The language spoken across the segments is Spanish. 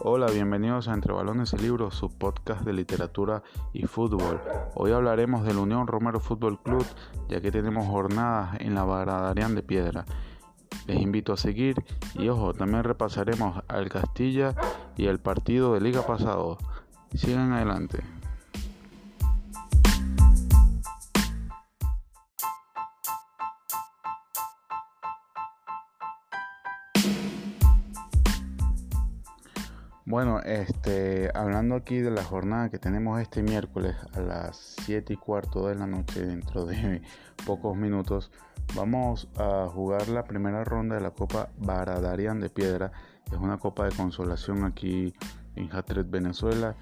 Hola, bienvenidos a Entre Balones y Libros, su podcast de literatura y fútbol. Hoy hablaremos del Unión Romero Fútbol Club, ya que tenemos jornadas en la Baradarian de Piedra. Les invito a seguir y ojo, también repasaremos al Castilla y el partido de liga pasado. Sigan adelante. Bueno, este, hablando aquí de la jornada que tenemos este miércoles a las 7 y cuarto de la noche, dentro de pocos minutos, vamos a jugar la primera ronda de la Copa Baradarian de Piedra. Es una copa de consolación aquí en Hatred, Venezuela.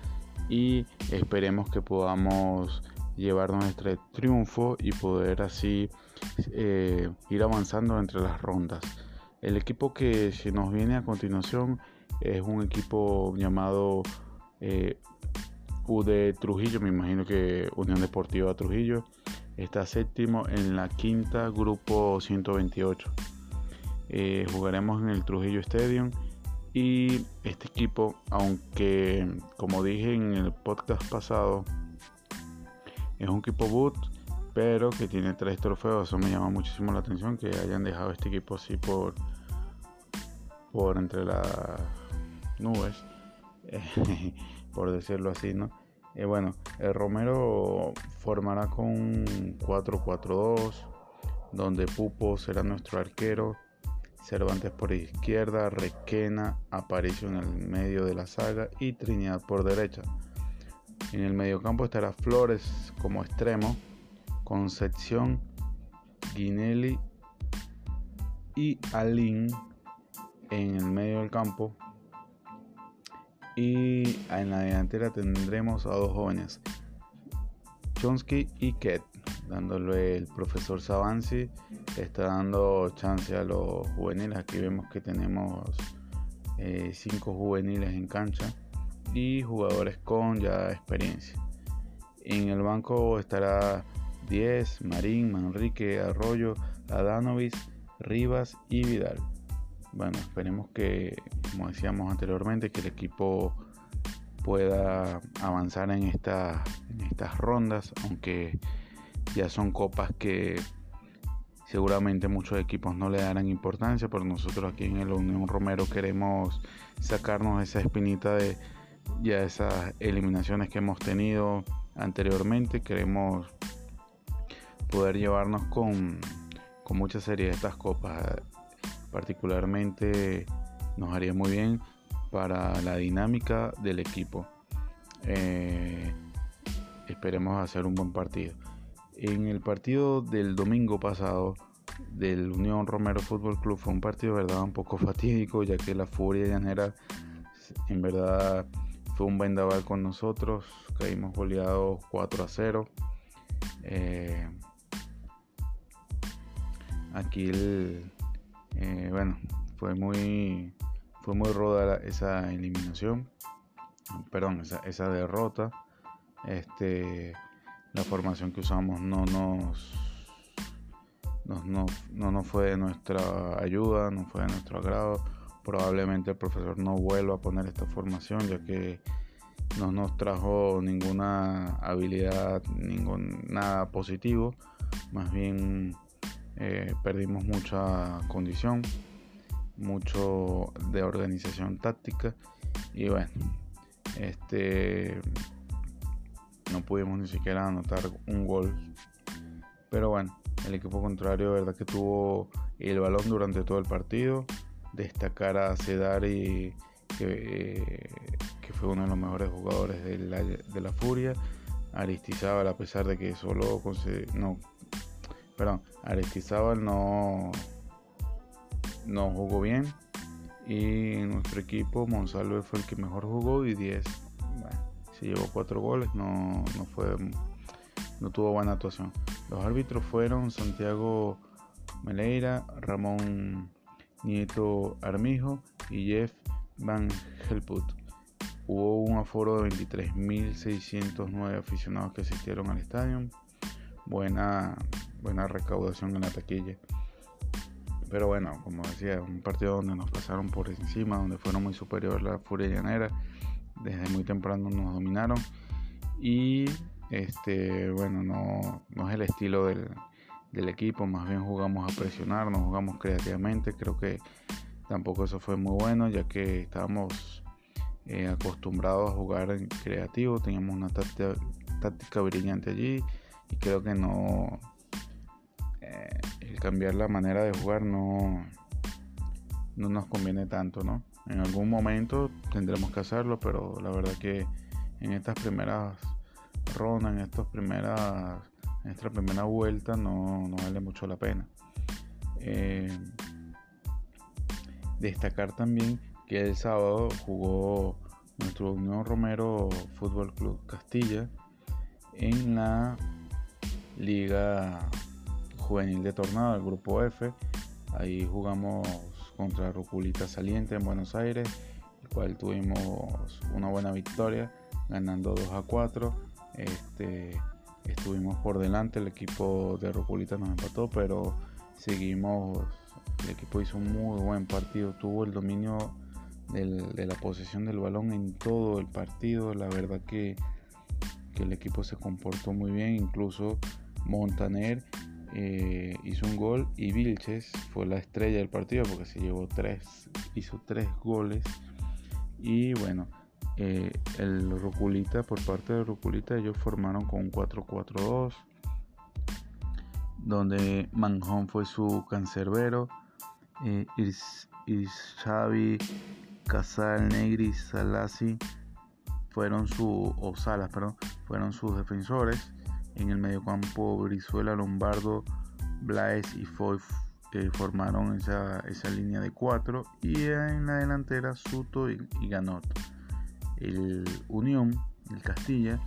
Y esperemos que podamos llevar nuestro triunfo y poder así eh, ir avanzando entre las rondas. El equipo que se nos viene a continuación es un equipo llamado eh, UD Trujillo, me imagino que Unión Deportiva Trujillo. Está séptimo en la quinta, grupo 128. Eh, jugaremos en el Trujillo Stadium. Y este equipo, aunque como dije en el podcast pasado, es un equipo boot, pero que tiene tres trofeos. Eso me llama muchísimo la atención que hayan dejado este equipo así por, por entre las nubes, por decirlo así, ¿no? Eh, bueno, el Romero formará con 4-4-2, donde Pupo será nuestro arquero, Cervantes por izquierda, Requena apareció en el medio de la saga y Trinidad por derecha. En el mediocampo estará Flores como extremo, Concepción, Guinelli y Alin en el medio del campo y en la delantera tendremos a dos jóvenes, Chonsky y Ket, dándole el profesor Savansi, está dando chance a los juveniles. Aquí vemos que tenemos eh, cinco juveniles en cancha y jugadores con ya experiencia. En el banco estará 10, Marín, Manrique, Arroyo, Adanovis, Rivas y Vidal bueno, esperemos que, como decíamos anteriormente, que el equipo pueda avanzar en, estas rondas, aunque ya son copas que seguramente muchos equipos no le darán importancia, pero nosotros aquí en el Unión Romero queremos sacarnos esa espinita de ya esas eliminaciones que hemos tenido anteriormente, queremos poder llevarnos con, con mucha serie estas copas particularmente nos haría muy bien para la dinámica del equipo. Eh, esperemos hacer un buen partido. En el partido del domingo pasado del Unión Romero Fútbol Club fue un partido verdad un poco fatídico ya que la furia llanera en verdad fue un vendaval con nosotros caímos goleados 4 a 0 eh, aquí el, eh, bueno, fue muy, fue muy roda esa eliminación, perdón, esa, derrota. Este, la formación que usamos no nos, no, no nos fue de nuestra ayuda, no fue de nuestro agrado. Probablemente el profesor no vuelva a poner esta formación ya que no nos trajo ninguna habilidad, ningún nada positivo, más bien eh, perdimos mucha condición, mucho de organización táctica y bueno, este no pudimos ni siquiera anotar un gol. Pero bueno, el equipo contrario, verdad que tuvo el balón durante todo el partido. Destacar a Cedari, que, que fue uno de los mejores jugadores de la, de la Furia. Aristizábal, a pesar de que solo no perdón, Aristizábal no, no jugó bien. Y nuestro equipo Monsalve fue el que mejor jugó y 10 bueno, se llevó 4 goles no, no fue no tuvo buena actuación. Los árbitros fueron Santiago Meleira Ramón Nieto Armijo y Jeff Van Helput hubo un aforo de 23.609 aficionados que asistieron al estadio. Buena buena recaudación en la taquilla. Pero bueno, como decía, un partido donde nos pasaron por encima, donde fueron muy superior la Furia Llanera. Desde muy temprano nos dominaron. Y este, bueno, no, no es el estilo del, del equipo, más bien jugamos a presionar, nos jugamos creativamente. Creo que tampoco eso fue muy bueno, ya que estábamos eh, acostumbrados a jugar en creativo, teníamos una táctica, brillante allí y creo que no eh, el cambiar la manera de jugar no, no nos conviene tanto, ¿no? En algún momento tendremos que hacerlo, pero la verdad que en estas primeras rondas, en estas primeras, en esta primera vuelta no, vale mucho la pena. Eh, destacar también que el sábado jugó nuestro Unión Romero Fútbol Club Castilla en la Liga Juvenil de Tornado, el grupo F. Ahí jugamos contra Ruculita Saliente en Buenos Aires, el cual tuvimos una buena victoria, ganando 2 a 4. Este, estuvimos por delante, el equipo de Ruculita nos empató, pero seguimos el equipo hizo un muy buen partido, tuvo el dominio de la posesión del balón en todo el partido. La verdad que, el equipo se comportó muy bien, incluso Montaner eh, hizo un gol y Vilches fue la estrella del partido porque se llevó tres, hizo tres goles. Y bueno, eh, el Ruculita, por parte de Ruculita, ellos formaron con un 4-4-2, donde Manjón fue su cancerbero eh, Xavi, Casal, Negri, Salasi fueron su o Salas, perdón, fueron sus defensores. En el mediocampo Brizuela, Lombardo, Blaes y Foy formaron esa, línea de cuatro y en la delantera Suto y, Ganot. El Unión, el Castilla,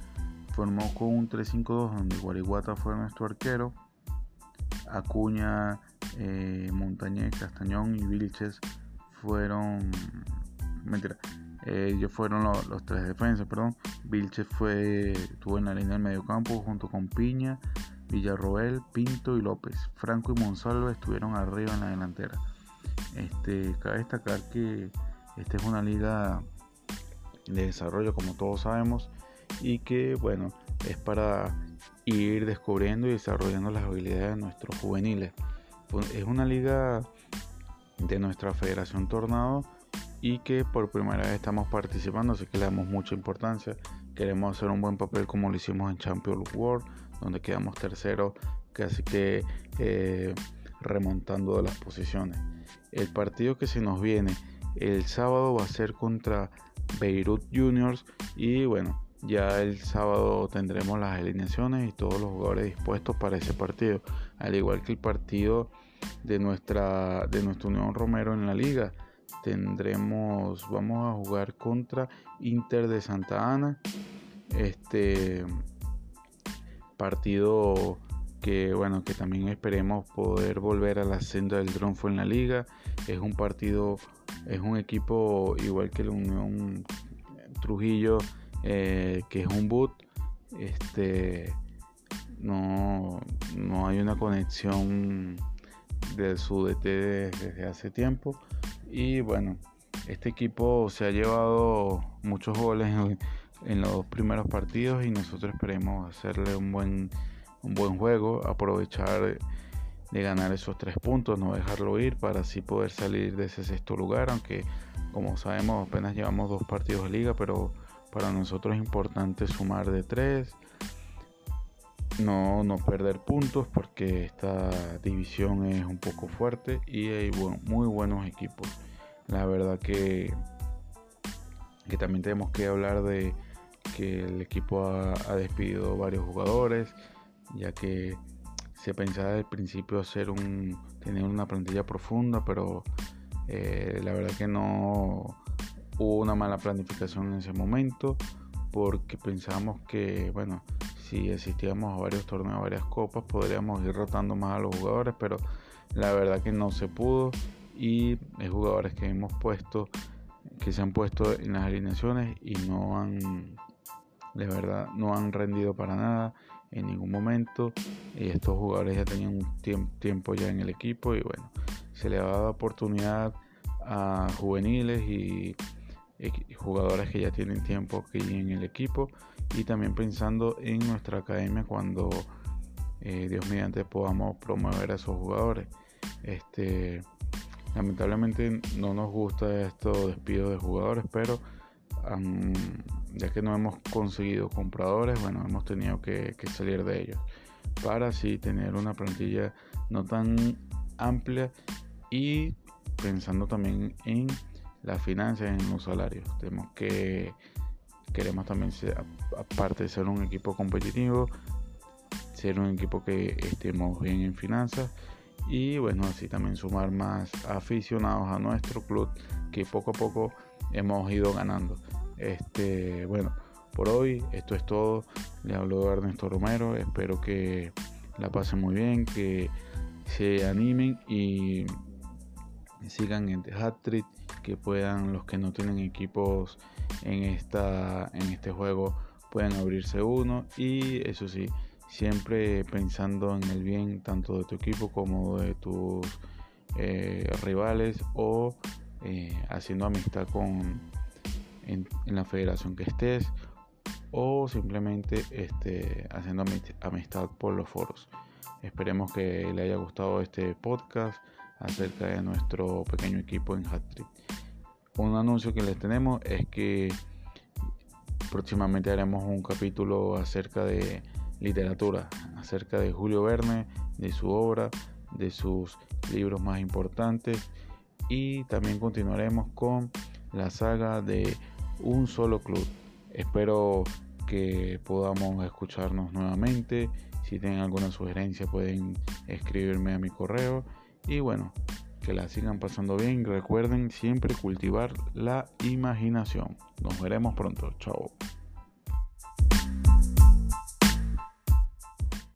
formó con un 3-5-2 donde Guariguata fue nuestro arquero, Acuña, eh, Montañez, Castañón y Vilches fueron. Mentira. Ellos fueron los, tres defensas, perdón. Vilches fue, estuvo en la línea del mediocampo junto con Piña, Villarroel, Pinto y López. Franco y Monsalvo estuvieron arriba en la delantera. Este, cabe destacar que esta es una liga de desarrollo, como todos sabemos, y que bueno, es para ir descubriendo y desarrollando las habilidades de nuestros juveniles. Es una liga de nuestra Federación Tornado y que por primera vez estamos participando, así que le damos mucha importancia. Queremos hacer un buen papel como lo hicimos en Champions World, donde quedamos terceros, casi que eh, remontando las posiciones. El partido que se nos viene el sábado va a ser contra Beirut Juniors y bueno, ya el sábado tendremos las alineaciones y todos los jugadores dispuestos para ese partido, al igual que el partido de nuestra de nuestra Unión Romero en la liga. Tendremos, vamos a jugar contra Inter de Santa Ana. Este partido que bueno, que también esperemos poder volver a la senda del triunfo en la liga. Es un partido, es un equipo igual que la Unión Trujillo, eh, que es un boot. Este no, no hay una conexión de su DT desde hace tiempo. Y bueno, este equipo se ha llevado muchos goles en, los primeros partidos y nosotros esperemos hacerle un buen, un buen juego, aprovechar de ganar esos tres puntos, no dejarlo ir para así poder salir de ese sexto lugar, aunque como sabemos apenas llevamos dos partidos de liga, pero para nosotros es importante sumar de tres no, no perder puntos porque esta división es un poco fuerte y hay muy buenos equipos. La verdad que, que también tenemos que hablar de que el equipo ha, despedido varios jugadores, ya que se pensaba al principio hacer un, tener una plantilla profunda, pero eh, la verdad que no hubo una mala planificación en ese momento porque pensábamos que, bueno, si asistíamos a varios torneos, a varias copas, podríamos ir rotando más a los jugadores, pero la verdad que no se pudo. Y hay jugadores que hemos puesto, que se han puesto en las alineaciones y no han, de verdad, no han rendido para nada en ningún momento. Y estos jugadores ya tenían un tiempo ya en el equipo y bueno, se le va a dar oportunidad a juveniles y, jugadores que ya tienen tiempo aquí en el equipo y también pensando en nuestra academia cuando eh, Dios mediante podamos promover a esos jugadores. Este, lamentablemente no nos gusta esto despido de jugadores, pero ya que no hemos conseguido compradores, bueno, hemos tenido que, salir de ellos para así tener una plantilla no tan amplia y pensando también en las finanzas, en los salarios. Tenemos que queremos también ser, aparte de ser un equipo competitivo, ser un equipo que estemos bien en finanzas y bueno, así también sumar más aficionados a nuestro club que poco a poco hemos ido ganando. Este, bueno, por hoy esto es todo. Le hablo de Ernesto Romero. Espero que la pasen muy bien, que se animen y sigan en The Hat que puedan los que no tienen equipos en esta en este juego puedan abrirse uno y eso sí, siempre pensando en el bien tanto de tu equipo como de tus eh, rivales o eh, haciendo amistad con en, la federación que estés o simplemente este, haciendo amistad por los foros. Esperemos que le haya gustado este podcast acerca de nuestro pequeño equipo en Hattrick. Un anuncio que les tenemos es que próximamente haremos un capítulo acerca de literatura, acerca de Julio Verne, de su obra, de sus libros más importantes y también continuaremos con la saga de un solo club. Espero que podamos escucharnos nuevamente. Si tienen alguna sugerencia pueden escribirme a mi correo. Y bueno, que la sigan pasando bien. Recuerden siempre cultivar la imaginación. Nos veremos pronto. Chao.